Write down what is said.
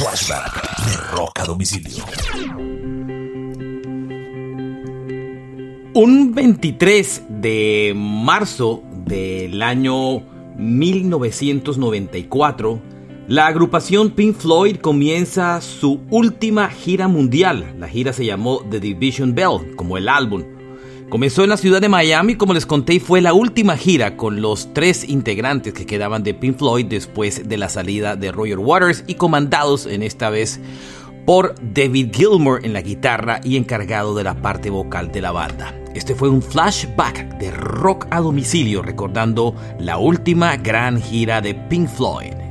Flashback de Rock a Domicilio. Un 23 de marzo del año 1994, la agrupación Pink Floyd comienza su última gira mundial. La gira se llamó The Division Bell, como el álbum. Comenzó en la ciudad de Miami, como les conté, y fue la última gira con los tres integrantes que quedaban de Pink Floyd después de la salida de Roger Waters y comandados en esta vez por David Gilmour en la guitarra y encargado de la parte vocal de la banda. Este fue un flashback de rock a domicilio recordando la última gran gira de Pink Floyd.